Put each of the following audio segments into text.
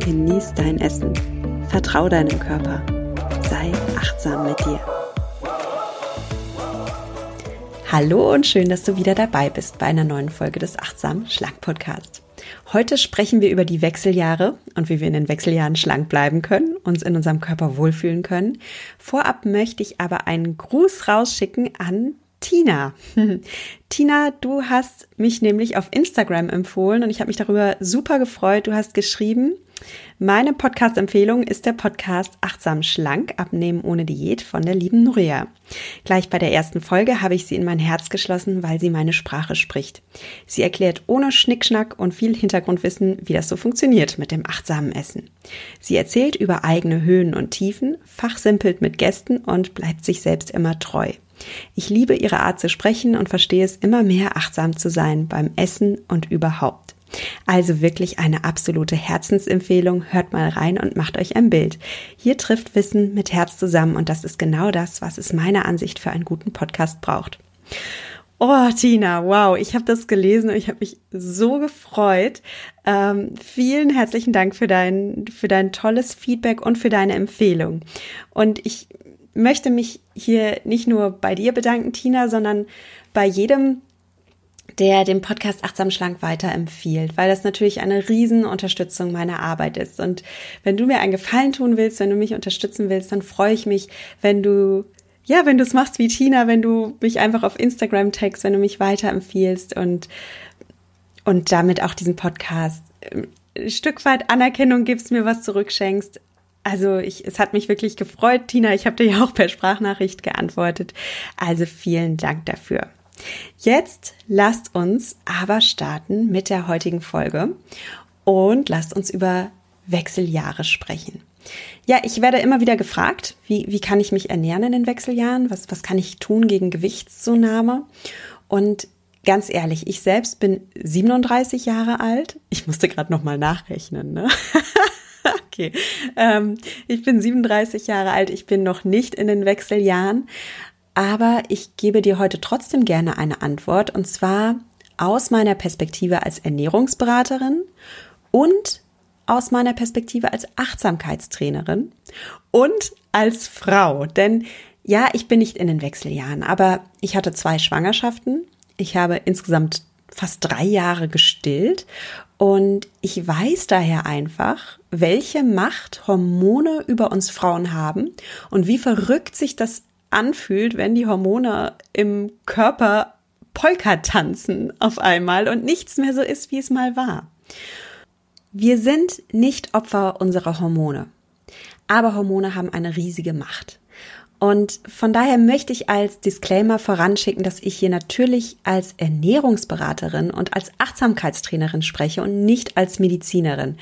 genieß dein Essen, vertrau deinem Körper, sei achtsam mit dir. Hallo und schön, dass du wieder dabei bist bei einer neuen Folge des Achtsam Schlank Podcast. Heute sprechen wir über die Wechseljahre und wie wir in den Wechseljahren schlank bleiben können, uns in unserem Körper wohlfühlen können. Vorab möchte ich aber einen Gruß rausschicken an Tina. Tina, du hast mich nämlich auf Instagram empfohlen und ich habe mich darüber super gefreut. Du hast geschrieben, meine Podcast-Empfehlung ist der Podcast Achtsam Schlank, Abnehmen ohne Diät von der lieben Nuria. Gleich bei der ersten Folge habe ich sie in mein Herz geschlossen, weil sie meine Sprache spricht. Sie erklärt ohne Schnickschnack und viel Hintergrundwissen, wie das so funktioniert mit dem achtsamen Essen. Sie erzählt über eigene Höhen und Tiefen, fachsimpelt mit Gästen und bleibt sich selbst immer treu. Ich liebe ihre Art zu sprechen und verstehe es immer mehr achtsam zu sein beim Essen und überhaupt. Also wirklich eine absolute Herzensempfehlung. Hört mal rein und macht euch ein Bild. Hier trifft Wissen mit Herz zusammen und das ist genau das, was es meiner Ansicht für einen guten Podcast braucht. Oh, Tina, wow, ich habe das gelesen und ich habe mich so gefreut. Ähm, vielen herzlichen Dank für dein, für dein tolles Feedback und für deine Empfehlung. Und ich möchte mich hier nicht nur bei dir bedanken, Tina, sondern bei jedem, der den Podcast Achtsam Schlank weiterempfiehlt, weil das natürlich eine Riesenunterstützung meiner Arbeit ist. Und wenn du mir einen Gefallen tun willst, wenn du mich unterstützen willst, dann freue ich mich, wenn du ja, wenn du es machst wie Tina, wenn du mich einfach auf Instagram text, wenn du mich weiterempfiehlst und und damit auch diesen Podcast ein äh, Stück weit Anerkennung gibst, mir was zurückschenkst, also ich, es hat mich wirklich gefreut, Tina. Ich habe dir ja auch per Sprachnachricht geantwortet. Also vielen Dank dafür. Jetzt lasst uns aber starten mit der heutigen Folge und lasst uns über Wechseljahre sprechen. Ja, ich werde immer wieder gefragt, wie, wie kann ich mich ernähren in den Wechseljahren? Was, was kann ich tun gegen Gewichtszunahme? Und ganz ehrlich, ich selbst bin 37 Jahre alt. Ich musste gerade noch mal nachrechnen. Ne? okay. Ähm, ich bin 37 Jahre alt, ich bin noch nicht in den Wechseljahren, aber ich gebe dir heute trotzdem gerne eine Antwort und zwar aus meiner Perspektive als Ernährungsberaterin und aus meiner Perspektive als Achtsamkeitstrainerin und als Frau. Denn ja, ich bin nicht in den Wechseljahren, aber ich hatte zwei Schwangerschaften. Ich habe insgesamt fast drei Jahre gestillt und ich weiß daher einfach, welche Macht Hormone über uns Frauen haben und wie verrückt sich das anfühlt, wenn die Hormone im Körper Polka tanzen auf einmal und nichts mehr so ist, wie es mal war. Wir sind nicht Opfer unserer Hormone, aber Hormone haben eine riesige Macht. Und von daher möchte ich als Disclaimer voranschicken, dass ich hier natürlich als Ernährungsberaterin und als Achtsamkeitstrainerin spreche und nicht als Medizinerin.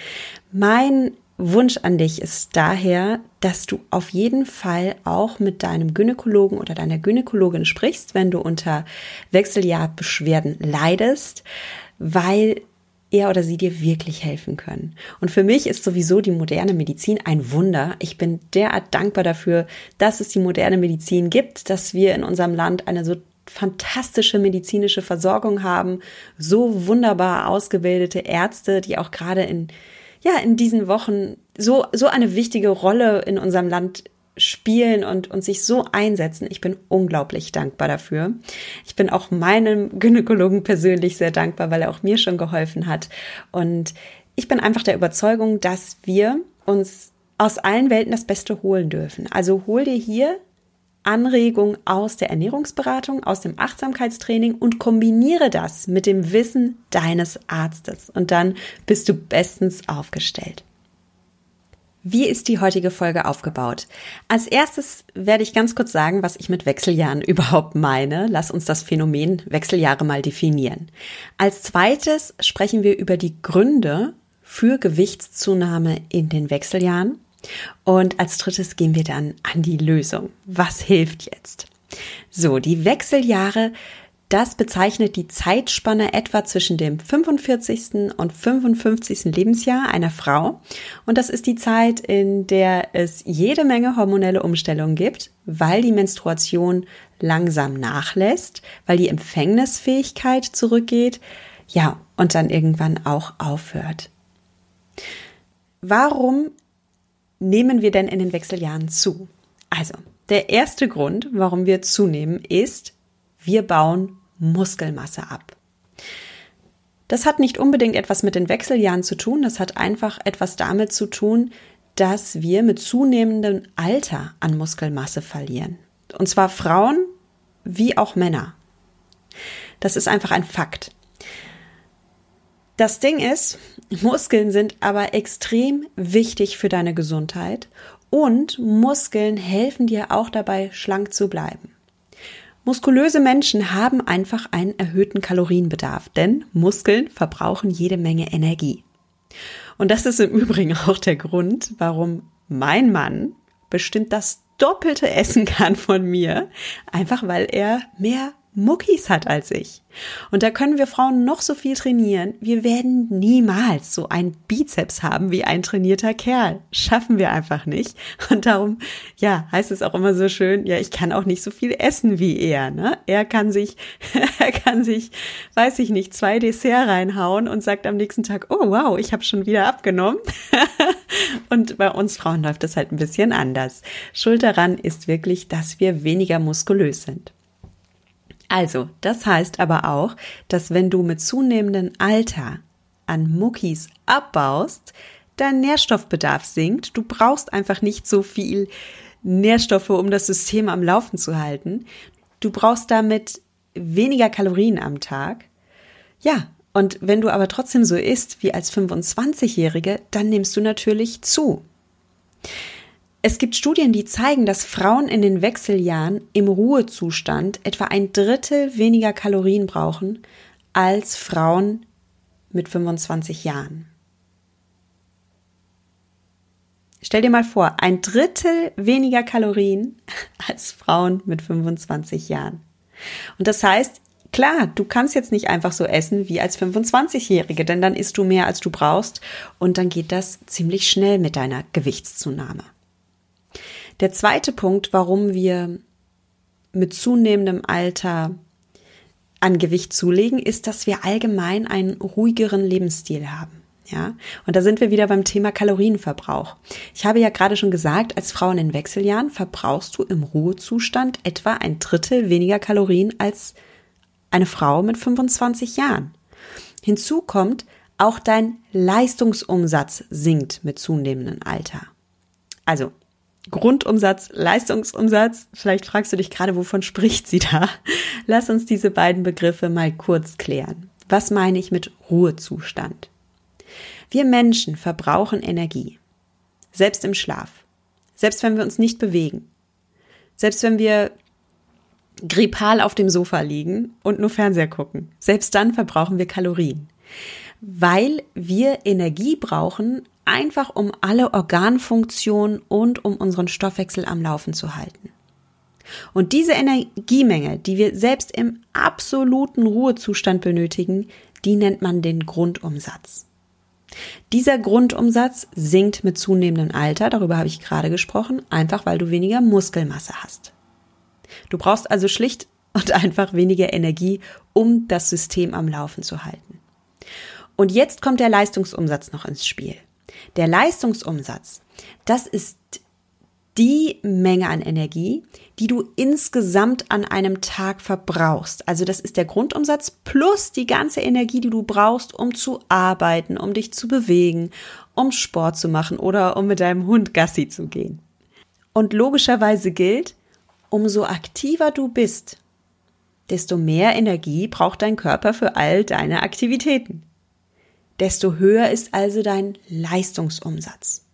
Mein Wunsch an dich ist daher, dass du auf jeden Fall auch mit deinem Gynäkologen oder deiner Gynäkologin sprichst, wenn du unter Wechseljahrbeschwerden leidest, weil er oder sie dir wirklich helfen können. Und für mich ist sowieso die moderne Medizin ein Wunder. Ich bin derart dankbar dafür, dass es die moderne Medizin gibt, dass wir in unserem Land eine so fantastische medizinische Versorgung haben, so wunderbar ausgebildete Ärzte, die auch gerade in ja, in diesen Wochen so so eine wichtige Rolle in unserem Land spielen und, und sich so einsetzen. Ich bin unglaublich dankbar dafür. Ich bin auch meinem Gynäkologen persönlich sehr dankbar, weil er auch mir schon geholfen hat. Und ich bin einfach der Überzeugung, dass wir uns aus allen Welten das Beste holen dürfen. Also hol dir hier Anregung aus der Ernährungsberatung, aus dem Achtsamkeitstraining und kombiniere das mit dem Wissen deines Arztes. Und dann bist du bestens aufgestellt. Wie ist die heutige Folge aufgebaut? Als erstes werde ich ganz kurz sagen, was ich mit Wechseljahren überhaupt meine. Lass uns das Phänomen Wechseljahre mal definieren. Als zweites sprechen wir über die Gründe für Gewichtszunahme in den Wechseljahren. Und als drittes gehen wir dann an die Lösung. Was hilft jetzt? So, die Wechseljahre das bezeichnet die Zeitspanne etwa zwischen dem 45. und 55. Lebensjahr einer Frau. Und das ist die Zeit, in der es jede Menge hormonelle Umstellungen gibt, weil die Menstruation langsam nachlässt, weil die Empfängnisfähigkeit zurückgeht, ja, und dann irgendwann auch aufhört. Warum nehmen wir denn in den Wechseljahren zu? Also, der erste Grund, warum wir zunehmen, ist, wir bauen Muskelmasse ab. Das hat nicht unbedingt etwas mit den Wechseljahren zu tun, das hat einfach etwas damit zu tun, dass wir mit zunehmendem Alter an Muskelmasse verlieren. Und zwar Frauen wie auch Männer. Das ist einfach ein Fakt. Das Ding ist, Muskeln sind aber extrem wichtig für deine Gesundheit und Muskeln helfen dir auch dabei, schlank zu bleiben. Muskulöse Menschen haben einfach einen erhöhten Kalorienbedarf, denn Muskeln verbrauchen jede Menge Energie. Und das ist im Übrigen auch der Grund, warum mein Mann bestimmt das Doppelte essen kann von mir, einfach weil er mehr Muckis hat als ich. Und da können wir Frauen noch so viel trainieren. Wir werden niemals so ein Bizeps haben wie ein trainierter Kerl. Schaffen wir einfach nicht. Und darum, ja, heißt es auch immer so schön, ja, ich kann auch nicht so viel essen wie er, ne? Er kann sich, er kann sich, weiß ich nicht, zwei Dessert reinhauen und sagt am nächsten Tag, oh wow, ich habe schon wieder abgenommen. und bei uns Frauen läuft das halt ein bisschen anders. Schuld daran ist wirklich, dass wir weniger muskulös sind. Also, das heißt aber auch, dass wenn du mit zunehmendem Alter an Muckis abbaust, dein Nährstoffbedarf sinkt. Du brauchst einfach nicht so viel Nährstoffe, um das System am Laufen zu halten. Du brauchst damit weniger Kalorien am Tag. Ja, und wenn du aber trotzdem so isst wie als 25-Jährige, dann nimmst du natürlich zu. Es gibt Studien, die zeigen, dass Frauen in den Wechseljahren im Ruhezustand etwa ein Drittel weniger Kalorien brauchen als Frauen mit 25 Jahren. Stell dir mal vor, ein Drittel weniger Kalorien als Frauen mit 25 Jahren. Und das heißt, klar, du kannst jetzt nicht einfach so essen wie als 25-Jährige, denn dann isst du mehr als du brauchst und dann geht das ziemlich schnell mit deiner Gewichtszunahme. Der zweite Punkt, warum wir mit zunehmendem Alter an Gewicht zulegen, ist, dass wir allgemein einen ruhigeren Lebensstil haben. Ja, und da sind wir wieder beim Thema Kalorienverbrauch. Ich habe ja gerade schon gesagt, als Frau in den Wechseljahren verbrauchst du im Ruhezustand etwa ein Drittel weniger Kalorien als eine Frau mit 25 Jahren. Hinzu kommt, auch dein Leistungsumsatz sinkt mit zunehmendem Alter. Also Grundumsatz, Leistungsumsatz. Vielleicht fragst du dich gerade, wovon spricht sie da? Lass uns diese beiden Begriffe mal kurz klären. Was meine ich mit Ruhezustand? Wir Menschen verbrauchen Energie. Selbst im Schlaf. Selbst wenn wir uns nicht bewegen. Selbst wenn wir grippal auf dem Sofa liegen und nur Fernseher gucken. Selbst dann verbrauchen wir Kalorien. Weil wir Energie brauchen, einfach um alle Organfunktionen und um unseren Stoffwechsel am Laufen zu halten. Und diese Energiemenge, die wir selbst im absoluten Ruhezustand benötigen, die nennt man den Grundumsatz. Dieser Grundumsatz sinkt mit zunehmendem Alter, darüber habe ich gerade gesprochen, einfach weil du weniger Muskelmasse hast. Du brauchst also schlicht und einfach weniger Energie, um das System am Laufen zu halten. Und jetzt kommt der Leistungsumsatz noch ins Spiel. Der Leistungsumsatz, das ist die Menge an Energie, die du insgesamt an einem Tag verbrauchst. Also das ist der Grundumsatz plus die ganze Energie, die du brauchst, um zu arbeiten, um dich zu bewegen, um Sport zu machen oder um mit deinem Hund Gassi zu gehen. Und logischerweise gilt, umso aktiver du bist, desto mehr Energie braucht dein Körper für all deine Aktivitäten desto höher ist also dein Leistungsumsatz.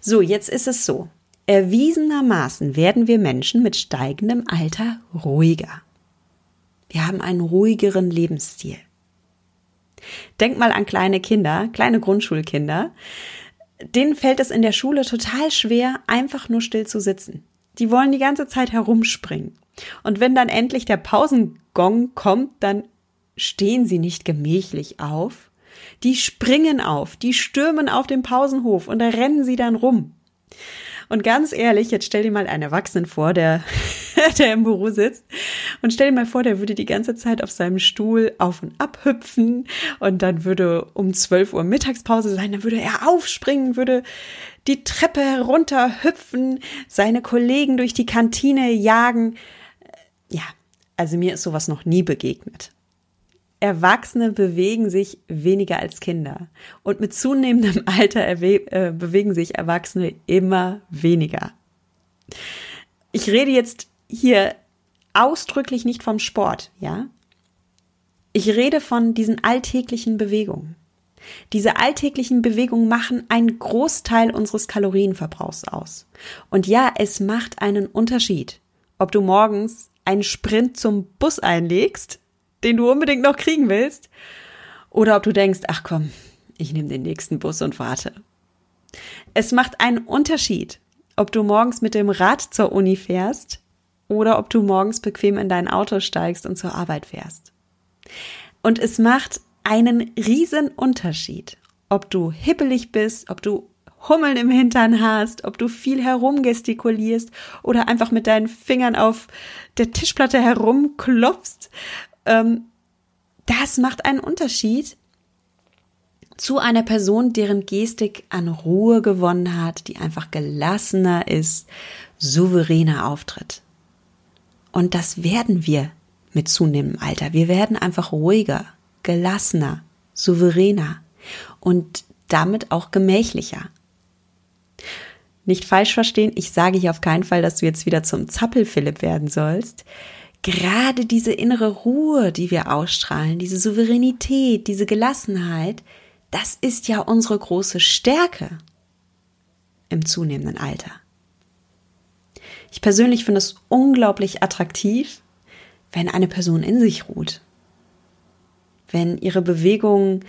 So, jetzt ist es so. Erwiesenermaßen werden wir Menschen mit steigendem Alter ruhiger. Wir haben einen ruhigeren Lebensstil. Denk mal an kleine Kinder, kleine Grundschulkinder. Denen fällt es in der Schule total schwer, einfach nur still zu sitzen. Die wollen die ganze Zeit herumspringen. Und wenn dann endlich der Pausengong kommt, dann stehen sie nicht gemächlich auf. Die springen auf, die stürmen auf den Pausenhof und da rennen sie dann rum. Und ganz ehrlich, jetzt stell dir mal einen Erwachsenen vor, der, der im Büro sitzt. Und stell dir mal vor, der würde die ganze Zeit auf seinem Stuhl auf und ab hüpfen. Und dann würde um 12 Uhr Mittagspause sein. Dann würde er aufspringen, würde die Treppe herunter hüpfen, seine Kollegen durch die Kantine jagen. Ja, also mir ist sowas noch nie begegnet. Erwachsene bewegen sich weniger als Kinder. Und mit zunehmendem Alter äh, bewegen sich Erwachsene immer weniger. Ich rede jetzt hier ausdrücklich nicht vom Sport, ja? Ich rede von diesen alltäglichen Bewegungen. Diese alltäglichen Bewegungen machen einen Großteil unseres Kalorienverbrauchs aus. Und ja, es macht einen Unterschied, ob du morgens einen Sprint zum Bus einlegst den du unbedingt noch kriegen willst, oder ob du denkst, ach komm, ich nehme den nächsten Bus und warte. Es macht einen Unterschied, ob du morgens mit dem Rad zur Uni fährst oder ob du morgens bequem in dein Auto steigst und zur Arbeit fährst. Und es macht einen riesen Unterschied, ob du hippelig bist, ob du Hummeln im Hintern hast, ob du viel herumgestikulierst oder einfach mit deinen Fingern auf der Tischplatte herumklopfst das macht einen Unterschied zu einer Person, deren Gestik an Ruhe gewonnen hat, die einfach gelassener ist, souveräner auftritt. Und das werden wir mit zunehmendem Alter. Wir werden einfach ruhiger, gelassener, souveräner und damit auch gemächlicher. Nicht falsch verstehen, ich sage hier auf keinen Fall, dass du jetzt wieder zum Zappel-Philipp werden sollst gerade diese innere Ruhe, die wir ausstrahlen, diese Souveränität, diese Gelassenheit, das ist ja unsere große Stärke im zunehmenden Alter. Ich persönlich finde es unglaublich attraktiv, wenn eine Person in sich ruht, wenn ihre Bewegungen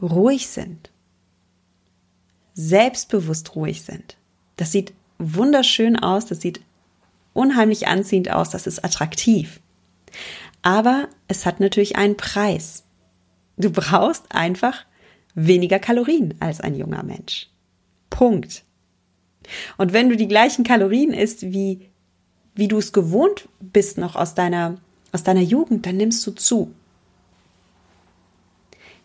ruhig sind, selbstbewusst ruhig sind. Das sieht wunderschön aus, das sieht unheimlich anziehend aus, das ist attraktiv. Aber es hat natürlich einen Preis. Du brauchst einfach weniger Kalorien als ein junger Mensch. Punkt. Und wenn du die gleichen Kalorien isst, wie, wie du es gewohnt bist noch aus deiner, aus deiner Jugend, dann nimmst du zu.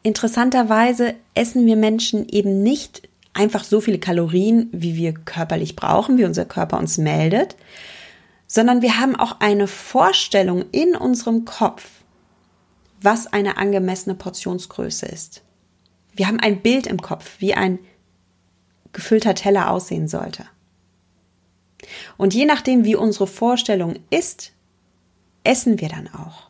Interessanterweise essen wir Menschen eben nicht einfach so viele Kalorien, wie wir körperlich brauchen, wie unser Körper uns meldet, sondern wir haben auch eine Vorstellung in unserem Kopf, was eine angemessene Portionsgröße ist. Wir haben ein Bild im Kopf, wie ein gefüllter Teller aussehen sollte. Und je nachdem, wie unsere Vorstellung ist, essen wir dann auch.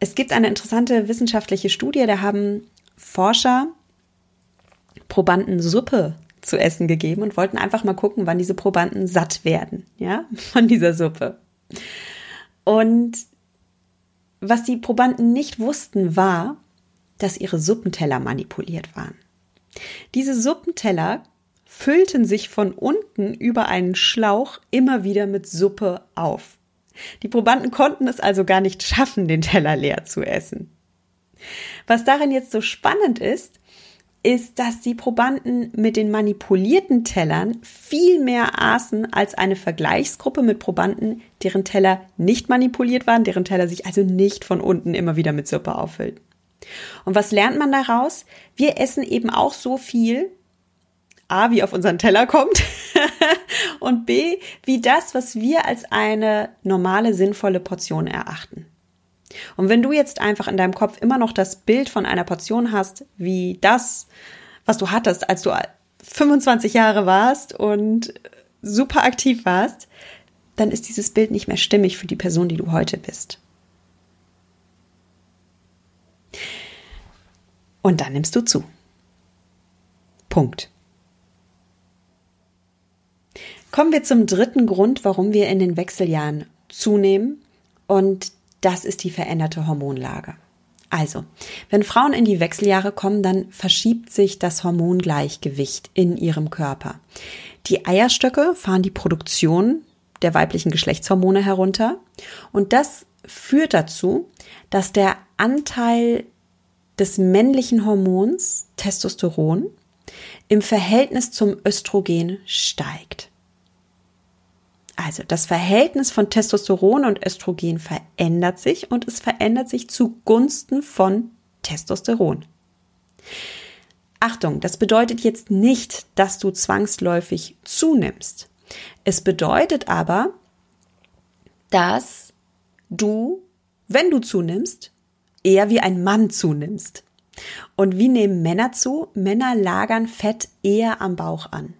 Es gibt eine interessante wissenschaftliche Studie, da haben Forscher Probanden Suppe zu essen gegeben und wollten einfach mal gucken, wann diese Probanden satt werden, ja, von dieser Suppe. Und was die Probanden nicht wussten, war, dass ihre Suppenteller manipuliert waren. Diese Suppenteller füllten sich von unten über einen Schlauch immer wieder mit Suppe auf. Die Probanden konnten es also gar nicht schaffen, den Teller leer zu essen. Was darin jetzt so spannend ist, ist, dass die Probanden mit den manipulierten Tellern viel mehr aßen als eine Vergleichsgruppe mit Probanden, deren Teller nicht manipuliert waren, deren Teller sich also nicht von unten immer wieder mit Suppe auffüllt. Und was lernt man daraus? Wir essen eben auch so viel, A, wie auf unseren Teller kommt und B, wie das, was wir als eine normale, sinnvolle Portion erachten. Und wenn du jetzt einfach in deinem Kopf immer noch das Bild von einer Portion hast, wie das, was du hattest, als du 25 Jahre warst und super aktiv warst, dann ist dieses Bild nicht mehr stimmig für die Person, die du heute bist. Und dann nimmst du zu. Punkt. Kommen wir zum dritten Grund, warum wir in den Wechseljahren zunehmen. Und das ist die veränderte Hormonlage. Also, wenn Frauen in die Wechseljahre kommen, dann verschiebt sich das Hormongleichgewicht in ihrem Körper. Die Eierstöcke fahren die Produktion der weiblichen Geschlechtshormone herunter und das führt dazu, dass der Anteil des männlichen Hormons Testosteron im Verhältnis zum Östrogen steigt. Also das Verhältnis von Testosteron und Östrogen verändert sich und es verändert sich zugunsten von Testosteron. Achtung, das bedeutet jetzt nicht, dass du zwangsläufig zunimmst. Es bedeutet aber, dass du, wenn du zunimmst, eher wie ein Mann zunimmst. Und wie nehmen Männer zu? Männer lagern Fett eher am Bauch an.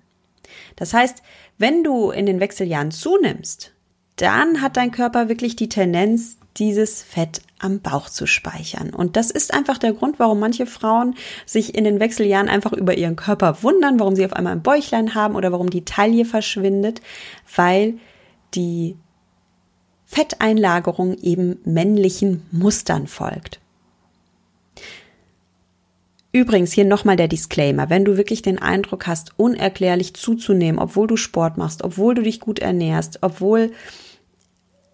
Das heißt, wenn du in den Wechseljahren zunimmst, dann hat dein Körper wirklich die Tendenz, dieses Fett am Bauch zu speichern. Und das ist einfach der Grund, warum manche Frauen sich in den Wechseljahren einfach über ihren Körper wundern, warum sie auf einmal ein Bäuchlein haben oder warum die Taille verschwindet, weil die Fetteinlagerung eben männlichen Mustern folgt. Übrigens hier nochmal der Disclaimer. Wenn du wirklich den Eindruck hast, unerklärlich zuzunehmen, obwohl du Sport machst, obwohl du dich gut ernährst, obwohl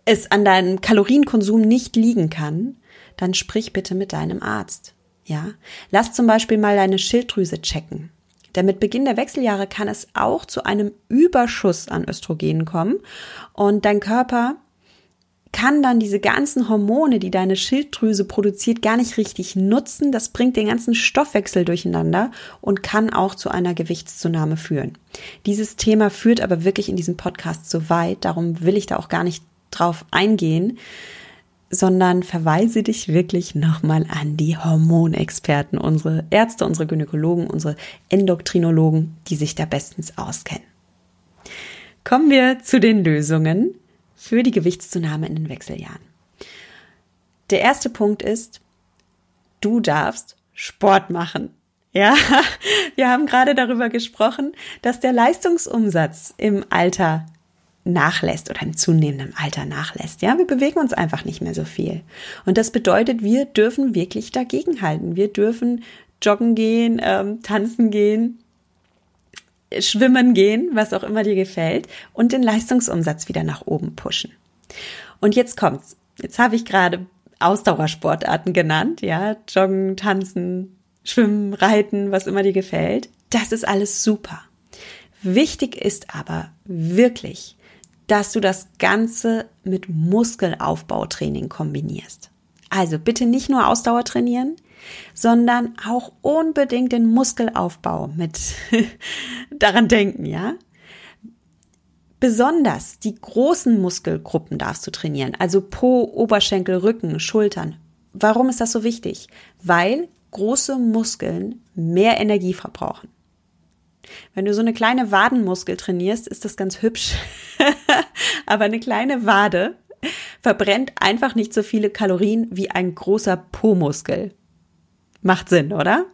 es an deinem Kalorienkonsum nicht liegen kann, dann sprich bitte mit deinem Arzt. Ja, lass zum Beispiel mal deine Schilddrüse checken. Denn mit Beginn der Wechseljahre kann es auch zu einem Überschuss an Östrogenen kommen und dein Körper kann dann diese ganzen Hormone, die deine Schilddrüse produziert, gar nicht richtig nutzen. Das bringt den ganzen Stoffwechsel durcheinander und kann auch zu einer Gewichtszunahme führen. Dieses Thema führt aber wirklich in diesem Podcast so weit, darum will ich da auch gar nicht drauf eingehen, sondern verweise dich wirklich nochmal an die Hormonexperten, unsere Ärzte, unsere Gynäkologen, unsere Endokrinologen, die sich da bestens auskennen. Kommen wir zu den Lösungen für die Gewichtszunahme in den Wechseljahren. Der erste Punkt ist, du darfst Sport machen. Ja, wir haben gerade darüber gesprochen, dass der Leistungsumsatz im Alter nachlässt oder im zunehmenden Alter nachlässt. Ja, wir bewegen uns einfach nicht mehr so viel. Und das bedeutet, wir dürfen wirklich dagegenhalten. Wir dürfen joggen gehen, ähm, tanzen gehen, schwimmen gehen, was auch immer dir gefällt, und den Leistungsumsatz wieder nach oben pushen. Und jetzt kommt's. Jetzt habe ich gerade Ausdauersportarten genannt, ja, joggen, tanzen, schwimmen, reiten, was immer dir gefällt. Das ist alles super. Wichtig ist aber wirklich, dass du das Ganze mit Muskelaufbautraining kombinierst. Also bitte nicht nur Ausdauer trainieren, sondern auch unbedingt den Muskelaufbau mit daran denken, ja? Besonders die großen Muskelgruppen darfst du trainieren, also Po, Oberschenkel, Rücken, Schultern. Warum ist das so wichtig? Weil große Muskeln mehr Energie verbrauchen. Wenn du so eine kleine Wadenmuskel trainierst, ist das ganz hübsch. Aber eine kleine Wade verbrennt einfach nicht so viele Kalorien wie ein großer Po-Muskel. Macht Sinn, oder?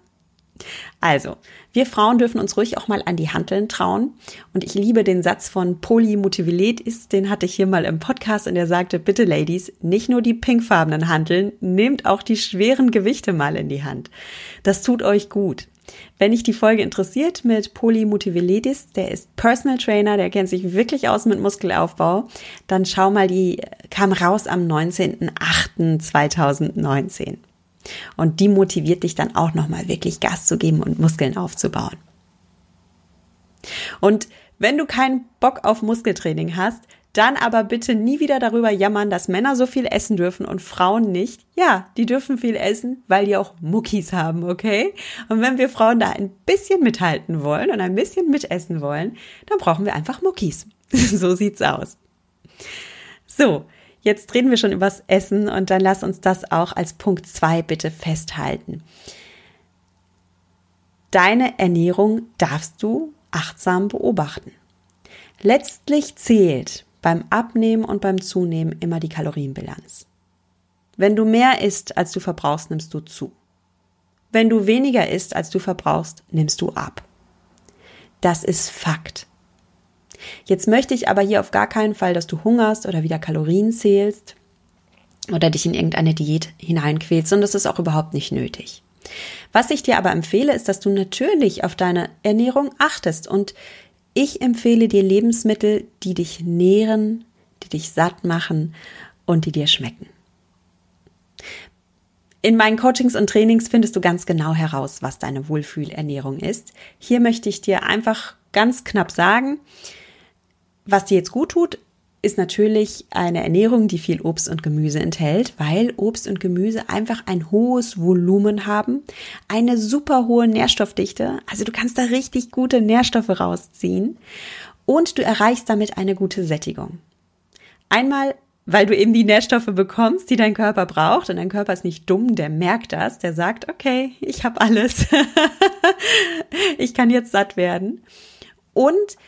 Also, wir Frauen dürfen uns ruhig auch mal an die Hanteln trauen. Und ich liebe den Satz von Poli Motiviletis, den hatte ich hier mal im Podcast und er sagte, bitte Ladies, nicht nur die pinkfarbenen Hanteln, nehmt auch die schweren Gewichte mal in die Hand. Das tut euch gut. Wenn dich die Folge interessiert mit Poli Motiviletis, der ist Personal Trainer, der kennt sich wirklich aus mit Muskelaufbau, dann schau mal, die kam raus am 19.08.2019. Und die motiviert dich dann auch nochmal wirklich Gas zu geben und Muskeln aufzubauen. Und wenn du keinen Bock auf Muskeltraining hast, dann aber bitte nie wieder darüber jammern, dass Männer so viel essen dürfen und Frauen nicht. Ja, die dürfen viel essen, weil die auch Muckis haben, okay? Und wenn wir Frauen da ein bisschen mithalten wollen und ein bisschen mitessen wollen, dann brauchen wir einfach Muckis. so sieht's aus. So, Jetzt reden wir schon übers Essen und dann lass uns das auch als Punkt zwei bitte festhalten. Deine Ernährung darfst du achtsam beobachten. Letztlich zählt beim Abnehmen und beim Zunehmen immer die Kalorienbilanz. Wenn du mehr isst, als du verbrauchst, nimmst du zu. Wenn du weniger isst, als du verbrauchst, nimmst du ab. Das ist Fakt. Jetzt möchte ich aber hier auf gar keinen Fall, dass du hungerst oder wieder Kalorien zählst. oder dich in irgendeine Diät hineinquälst und das ist auch überhaupt nicht nötig. Was ich dir aber empfehle, ist, dass du natürlich auf deine Ernährung achtest und ich empfehle dir Lebensmittel, die dich nähren, die dich satt machen und die dir schmecken. In meinen Coachings und Trainings findest du ganz genau heraus, was deine Wohlfühlernährung ist. Hier möchte ich dir einfach ganz knapp sagen, was dir jetzt gut tut, ist natürlich eine Ernährung, die viel Obst und Gemüse enthält, weil Obst und Gemüse einfach ein hohes Volumen haben, eine super hohe Nährstoffdichte, also du kannst da richtig gute Nährstoffe rausziehen. Und du erreichst damit eine gute Sättigung. Einmal, weil du eben die Nährstoffe bekommst, die dein Körper braucht. Und dein Körper ist nicht dumm, der merkt das, der sagt, okay, ich habe alles, ich kann jetzt satt werden. Und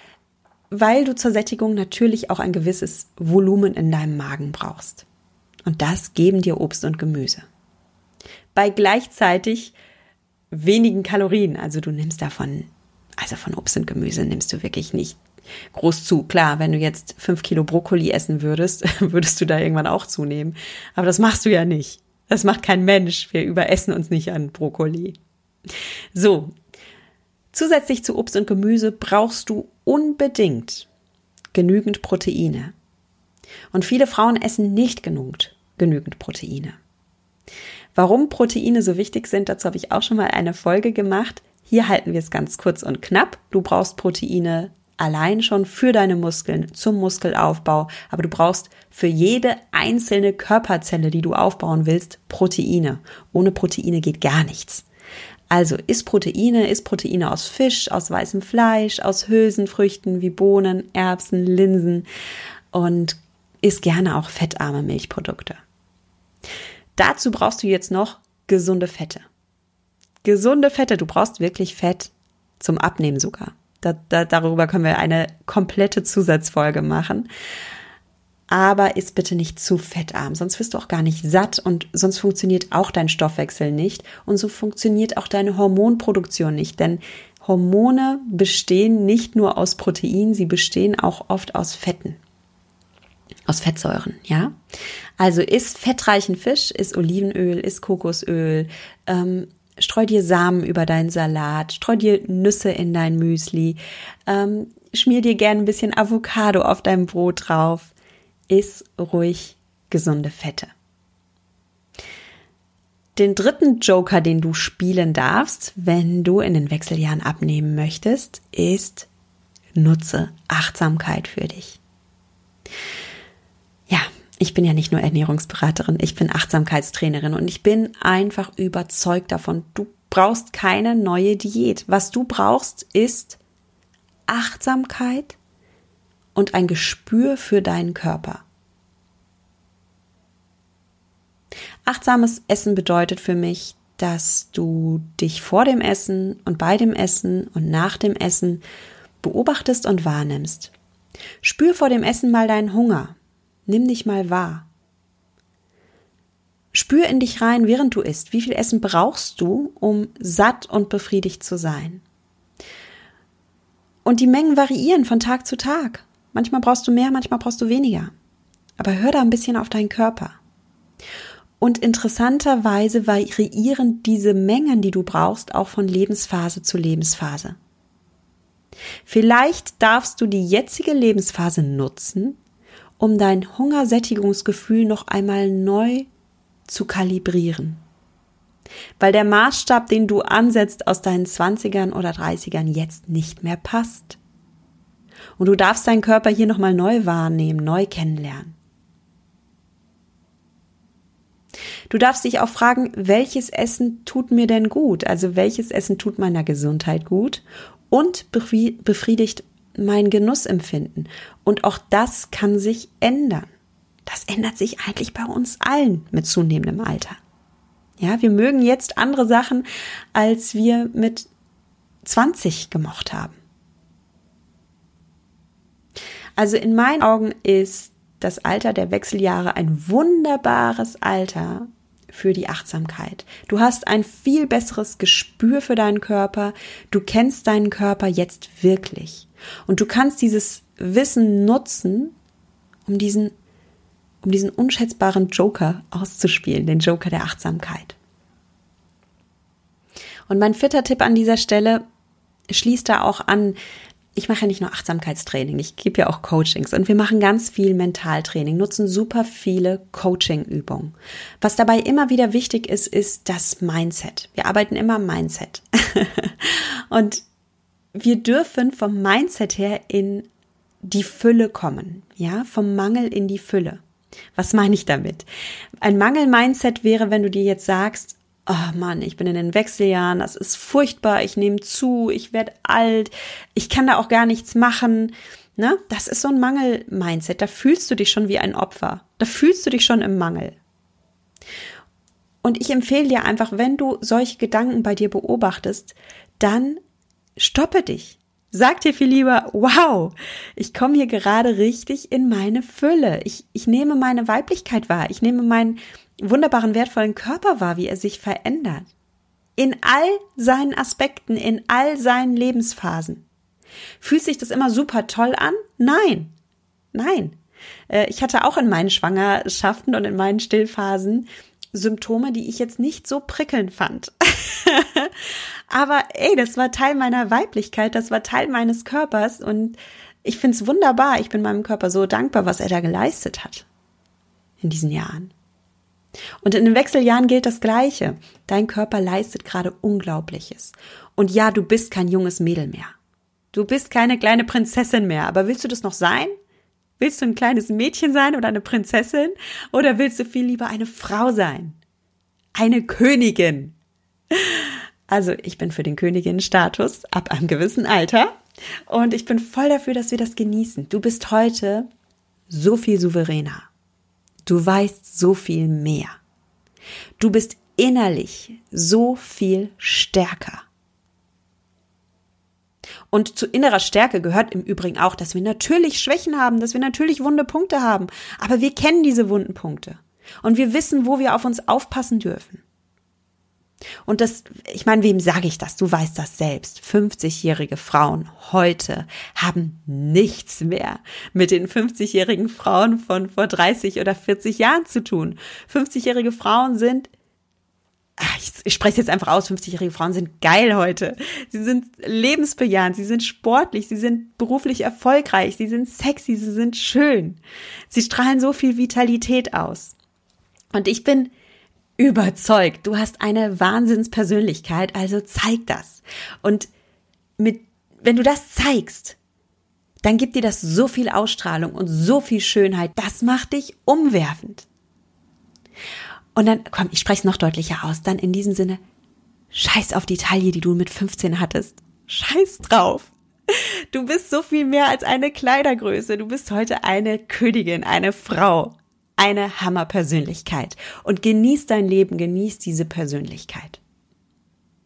weil du zur Sättigung natürlich auch ein gewisses Volumen in deinem Magen brauchst. Und das geben dir Obst und Gemüse. Bei gleichzeitig wenigen Kalorien, also du nimmst davon, also von Obst und Gemüse nimmst du wirklich nicht groß zu. Klar, wenn du jetzt fünf Kilo Brokkoli essen würdest, würdest du da irgendwann auch zunehmen. Aber das machst du ja nicht. Das macht kein Mensch. Wir überessen uns nicht an Brokkoli. So, Zusätzlich zu Obst und Gemüse brauchst du unbedingt genügend Proteine. Und viele Frauen essen nicht genug, genügend Proteine. Warum Proteine so wichtig sind, dazu habe ich auch schon mal eine Folge gemacht. Hier halten wir es ganz kurz und knapp. Du brauchst Proteine allein schon für deine Muskeln, zum Muskelaufbau, aber du brauchst für jede einzelne Körperzelle, die du aufbauen willst, Proteine. Ohne Proteine geht gar nichts. Also isst Proteine, isst Proteine aus Fisch, aus weißem Fleisch, aus Hülsenfrüchten wie Bohnen, Erbsen, Linsen und isst gerne auch fettarme Milchprodukte. Dazu brauchst du jetzt noch gesunde Fette. Gesunde Fette, du brauchst wirklich Fett zum Abnehmen sogar. Da, da, darüber können wir eine komplette Zusatzfolge machen aber ist bitte nicht zu fettarm, sonst wirst du auch gar nicht satt und sonst funktioniert auch dein Stoffwechsel nicht und so funktioniert auch deine Hormonproduktion nicht, denn Hormone bestehen nicht nur aus Protein, sie bestehen auch oft aus Fetten. Aus Fettsäuren, ja. Also isst fettreichen Fisch, isst Olivenöl, isst Kokosöl, ähm, streu dir Samen über deinen Salat, streu dir Nüsse in dein Müsli, ähm, schmier dir gerne ein bisschen Avocado auf dein Brot drauf, iss ruhig gesunde Fette. Den dritten Joker, den du spielen darfst, wenn du in den Wechseljahren abnehmen möchtest, ist nutze Achtsamkeit für dich. Ja, ich bin ja nicht nur Ernährungsberaterin, ich bin Achtsamkeitstrainerin und ich bin einfach überzeugt davon, du brauchst keine neue Diät. Was du brauchst, ist Achtsamkeit und ein Gespür für deinen Körper. Achtsames Essen bedeutet für mich, dass du dich vor dem Essen und bei dem Essen und nach dem Essen beobachtest und wahrnimmst. Spür vor dem Essen mal deinen Hunger. Nimm dich mal wahr. Spür in dich rein, während du isst. Wie viel Essen brauchst du, um satt und befriedigt zu sein? Und die Mengen variieren von Tag zu Tag. Manchmal brauchst du mehr, manchmal brauchst du weniger. Aber hör da ein bisschen auf deinen Körper. Und interessanterweise variieren diese Mengen, die du brauchst, auch von Lebensphase zu Lebensphase. Vielleicht darfst du die jetzige Lebensphase nutzen, um dein Hungersättigungsgefühl noch einmal neu zu kalibrieren. Weil der Maßstab, den du ansetzt aus deinen 20ern oder 30ern jetzt nicht mehr passt. Und du darfst deinen Körper hier nochmal neu wahrnehmen, neu kennenlernen. Du darfst dich auch fragen, welches Essen tut mir denn gut? Also welches Essen tut meiner Gesundheit gut und befriedigt mein Genussempfinden? Und auch das kann sich ändern. Das ändert sich eigentlich bei uns allen mit zunehmendem Alter. Ja, wir mögen jetzt andere Sachen, als wir mit 20 gemocht haben. Also in meinen Augen ist das Alter der Wechseljahre ein wunderbares Alter für die Achtsamkeit. Du hast ein viel besseres Gespür für deinen Körper. Du kennst deinen Körper jetzt wirklich. Und du kannst dieses Wissen nutzen, um diesen um diesen unschätzbaren Joker auszuspielen, den Joker der Achtsamkeit. Und mein vierter Tipp an dieser Stelle schließt da auch an, ich mache ja nicht nur Achtsamkeitstraining, ich gebe ja auch Coachings und wir machen ganz viel Mentaltraining, nutzen super viele Coaching-Übungen. Was dabei immer wieder wichtig ist, ist das Mindset. Wir arbeiten immer Mindset. und wir dürfen vom Mindset her in die Fülle kommen, ja, vom Mangel in die Fülle. Was meine ich damit? Ein Mangel-Mindset wäre, wenn du dir jetzt sagst, oh Mann, ich bin in den Wechseljahren, das ist furchtbar, ich nehme zu, ich werde alt, ich kann da auch gar nichts machen. Ne? Das ist so ein Mangel-Mindset. Da fühlst du dich schon wie ein Opfer. Da fühlst du dich schon im Mangel. Und ich empfehle dir einfach, wenn du solche Gedanken bei dir beobachtest, dann stoppe dich. Sag dir viel lieber, wow, ich komme hier gerade richtig in meine Fülle. Ich, ich nehme meine Weiblichkeit wahr. Ich nehme meinen wunderbaren, wertvollen Körper wahr, wie er sich verändert. In all seinen Aspekten, in all seinen Lebensphasen. Fühlt sich das immer super toll an? Nein. Nein. Äh, ich hatte auch in meinen Schwangerschaften und in meinen Stillphasen Symptome, die ich jetzt nicht so prickelnd fand. Aber ey, das war Teil meiner Weiblichkeit, das war Teil meines Körpers und ich find's wunderbar. Ich bin meinem Körper so dankbar, was er da geleistet hat in diesen Jahren. Und in den Wechseljahren gilt das Gleiche. Dein Körper leistet gerade Unglaubliches. Und ja, du bist kein junges Mädel mehr. Du bist keine kleine Prinzessin mehr. Aber willst du das noch sein? Willst du ein kleines Mädchen sein oder eine Prinzessin? Oder willst du viel lieber eine Frau sein? Eine Königin. Also ich bin für den Königinnenstatus ab einem gewissen Alter. Und ich bin voll dafür, dass wir das genießen. Du bist heute so viel souveräner. Du weißt so viel mehr. Du bist innerlich so viel stärker. Und zu innerer Stärke gehört im Übrigen auch, dass wir natürlich Schwächen haben, dass wir natürlich wunde Punkte haben. Aber wir kennen diese wunden Punkte. Und wir wissen, wo wir auf uns aufpassen dürfen. Und das, ich meine, wem sage ich das? Du weißt das selbst. 50-jährige Frauen heute haben nichts mehr mit den 50-jährigen Frauen von vor 30 oder 40 Jahren zu tun. 50-jährige Frauen sind ich, ich spreche jetzt einfach aus, 50-jährige Frauen sind geil heute. Sie sind lebensbejahend, sie sind sportlich, sie sind beruflich erfolgreich, sie sind sexy, sie sind schön. Sie strahlen so viel Vitalität aus. Und ich bin überzeugt, du hast eine Wahnsinnspersönlichkeit, also zeig das. Und mit, wenn du das zeigst, dann gibt dir das so viel Ausstrahlung und so viel Schönheit, das macht dich umwerfend. Und dann, komm, ich spreche es noch deutlicher aus, dann in diesem Sinne, scheiß auf die Taille, die du mit 15 hattest. Scheiß drauf. Du bist so viel mehr als eine Kleidergröße. Du bist heute eine Königin, eine Frau eine Hammerpersönlichkeit und genieß dein Leben, genieß diese Persönlichkeit.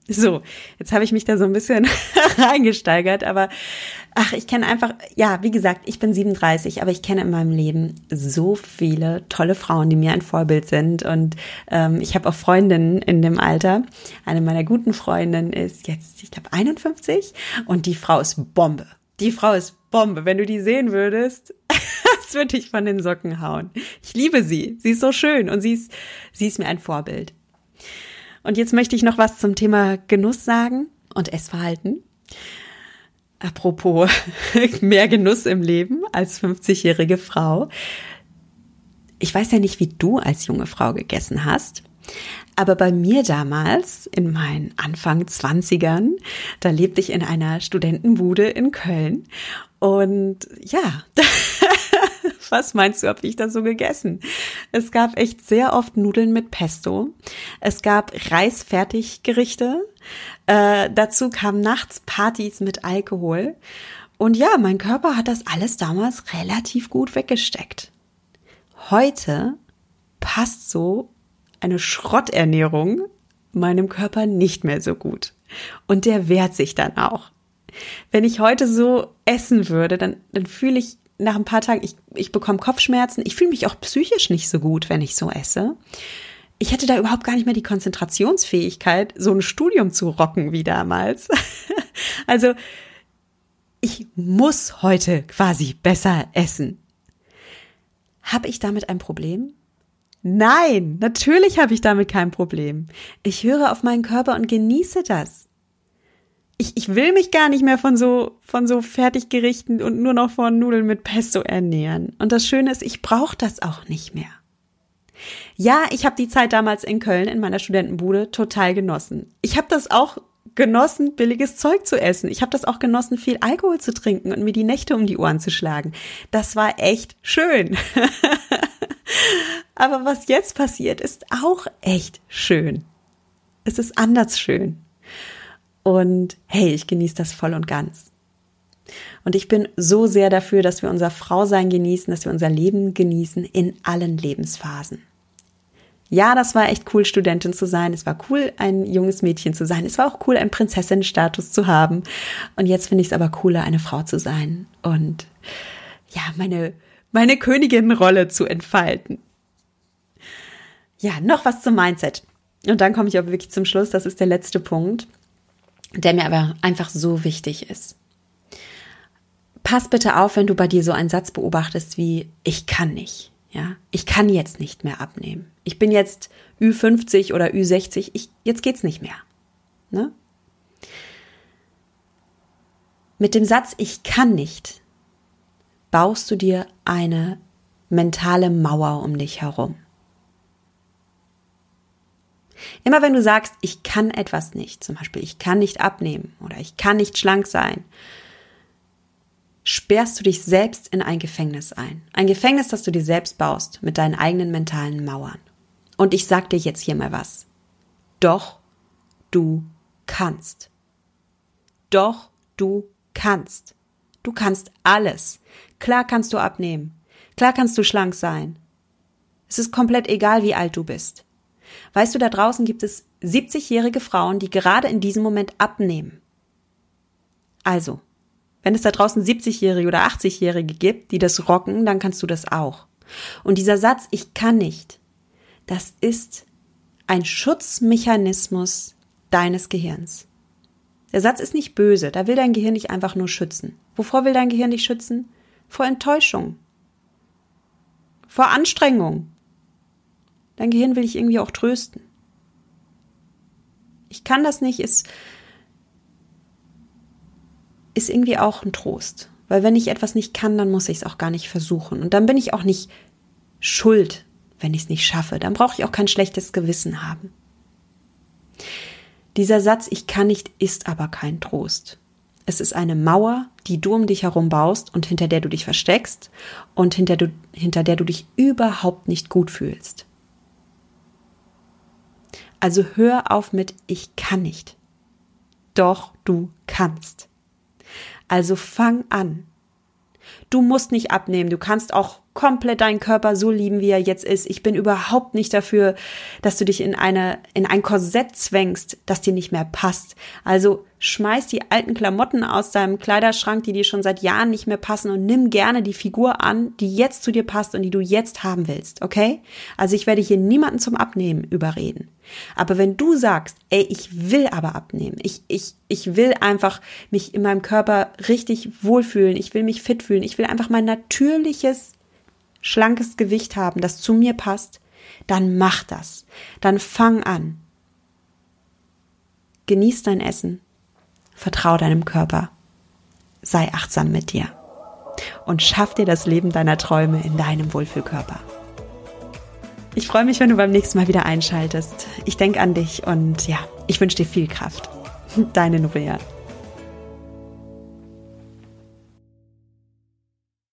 So, jetzt habe ich mich da so ein bisschen reingesteigert, aber ach, ich kenne einfach, ja, wie gesagt, ich bin 37, aber ich kenne in meinem Leben so viele tolle Frauen, die mir ein Vorbild sind und ähm, ich habe auch Freundinnen in dem Alter. Eine meiner guten Freundinnen ist jetzt, ich glaube, 51 und die Frau ist Bombe. Die Frau ist Bombe. Wenn du die sehen würdest, das würde ich von den Socken hauen. Ich liebe sie. Sie ist so schön und sie ist, sie ist mir ein Vorbild. Und jetzt möchte ich noch was zum Thema Genuss sagen und Essverhalten. Apropos mehr Genuss im Leben als 50-jährige Frau. Ich weiß ja nicht, wie du als junge Frau gegessen hast. Aber bei mir damals, in meinen Anfang Zwanzigern, da lebte ich in einer Studentenbude in Köln. Und ja, was meinst du, habe ich da so gegessen? Es gab echt sehr oft Nudeln mit Pesto. Es gab Reisfertiggerichte. Äh, dazu kamen nachts Partys mit Alkohol. Und ja, mein Körper hat das alles damals relativ gut weggesteckt. Heute passt so eine Schrotternährung meinem Körper nicht mehr so gut. Und der wehrt sich dann auch. Wenn ich heute so essen würde, dann, dann fühle ich nach ein paar Tagen, ich, ich bekomme Kopfschmerzen. Ich fühle mich auch psychisch nicht so gut, wenn ich so esse. Ich hätte da überhaupt gar nicht mehr die Konzentrationsfähigkeit, so ein Studium zu rocken wie damals. also, ich muss heute quasi besser essen. Habe ich damit ein Problem? Nein, natürlich habe ich damit kein Problem. Ich höre auf meinen Körper und genieße das. Ich, ich will mich gar nicht mehr von so, von so Fertiggerichten und nur noch von Nudeln mit Pesto ernähren. Und das Schöne ist, ich brauche das auch nicht mehr. Ja, ich habe die Zeit damals in Köln in meiner Studentenbude total genossen. Ich habe das auch genossen, billiges Zeug zu essen. Ich habe das auch genossen, viel Alkohol zu trinken und mir die Nächte um die Ohren zu schlagen. Das war echt schön. Aber was jetzt passiert, ist auch echt schön. Es ist anders schön. Und hey, ich genieße das voll und ganz. Und ich bin so sehr dafür, dass wir unser Frausein genießen, dass wir unser Leben genießen in allen Lebensphasen. Ja, das war echt cool, Studentin zu sein. Es war cool, ein junges Mädchen zu sein. Es war auch cool, einen Prinzessinnenstatus zu haben. Und jetzt finde ich es aber cooler, eine Frau zu sein und ja, meine, meine Königinnenrolle zu entfalten. Ja, noch was zum Mindset. Und dann komme ich auch wirklich zum Schluss. Das ist der letzte Punkt, der mir aber einfach so wichtig ist. Pass bitte auf, wenn du bei dir so einen Satz beobachtest wie, ich kann nicht. Ja, ich kann jetzt nicht mehr abnehmen. Ich bin jetzt Ü50 oder Ü60. Ich, jetzt geht's nicht mehr. Ne? Mit dem Satz ich kann nicht baust du dir eine mentale Mauer um dich herum. Immer wenn du sagst, ich kann etwas nicht, zum Beispiel ich kann nicht abnehmen oder ich kann nicht schlank sein, sperrst du dich selbst in ein Gefängnis ein. Ein Gefängnis, das du dir selbst baust mit deinen eigenen mentalen Mauern. Und ich sag dir jetzt hier mal was. Doch du kannst. Doch du kannst. Du kannst alles. Klar kannst du abnehmen. Klar kannst du schlank sein. Es ist komplett egal, wie alt du bist. Weißt du, da draußen gibt es 70-jährige Frauen, die gerade in diesem Moment abnehmen. Also, wenn es da draußen 70-Jährige oder 80-Jährige gibt, die das rocken, dann kannst du das auch. Und dieser Satz, ich kann nicht, das ist ein Schutzmechanismus deines Gehirns. Der Satz ist nicht böse, da will dein Gehirn dich einfach nur schützen. Wovor will dein Gehirn dich schützen? Vor Enttäuschung. Vor Anstrengung. Dein Gehirn will dich irgendwie auch trösten. Ich kann das nicht, ist ist irgendwie auch ein Trost. Weil wenn ich etwas nicht kann, dann muss ich es auch gar nicht versuchen. Und dann bin ich auch nicht schuld, wenn ich es nicht schaffe. Dann brauche ich auch kein schlechtes Gewissen haben. Dieser Satz, ich kann nicht, ist aber kein Trost. Es ist eine Mauer, die du um dich herum baust und hinter der du dich versteckst und hinter, du, hinter der du dich überhaupt nicht gut fühlst. Also hör auf mit Ich kann nicht. Doch du kannst. Also fang an. Du musst nicht abnehmen, du kannst auch komplett deinen Körper so lieben, wie er jetzt ist. Ich bin überhaupt nicht dafür, dass du dich in eine, in ein Korsett zwängst, das dir nicht mehr passt. Also schmeiß die alten Klamotten aus deinem Kleiderschrank, die dir schon seit Jahren nicht mehr passen und nimm gerne die Figur an, die jetzt zu dir passt und die du jetzt haben willst, okay? Also ich werde hier niemanden zum Abnehmen überreden. Aber wenn du sagst, ey, ich will aber abnehmen, ich, ich, ich will einfach mich in meinem Körper richtig wohlfühlen, ich will mich fit fühlen, ich will einfach mein natürliches schlankes Gewicht haben, das zu mir passt, dann mach das. Dann fang an. Genieß dein Essen. Vertrau deinem Körper. Sei achtsam mit dir. Und schaff dir das Leben deiner Träume in deinem Wohlfühlkörper. Ich freue mich, wenn du beim nächsten Mal wieder einschaltest. Ich denke an dich und ja, ich wünsche dir viel Kraft. Deine Nuria.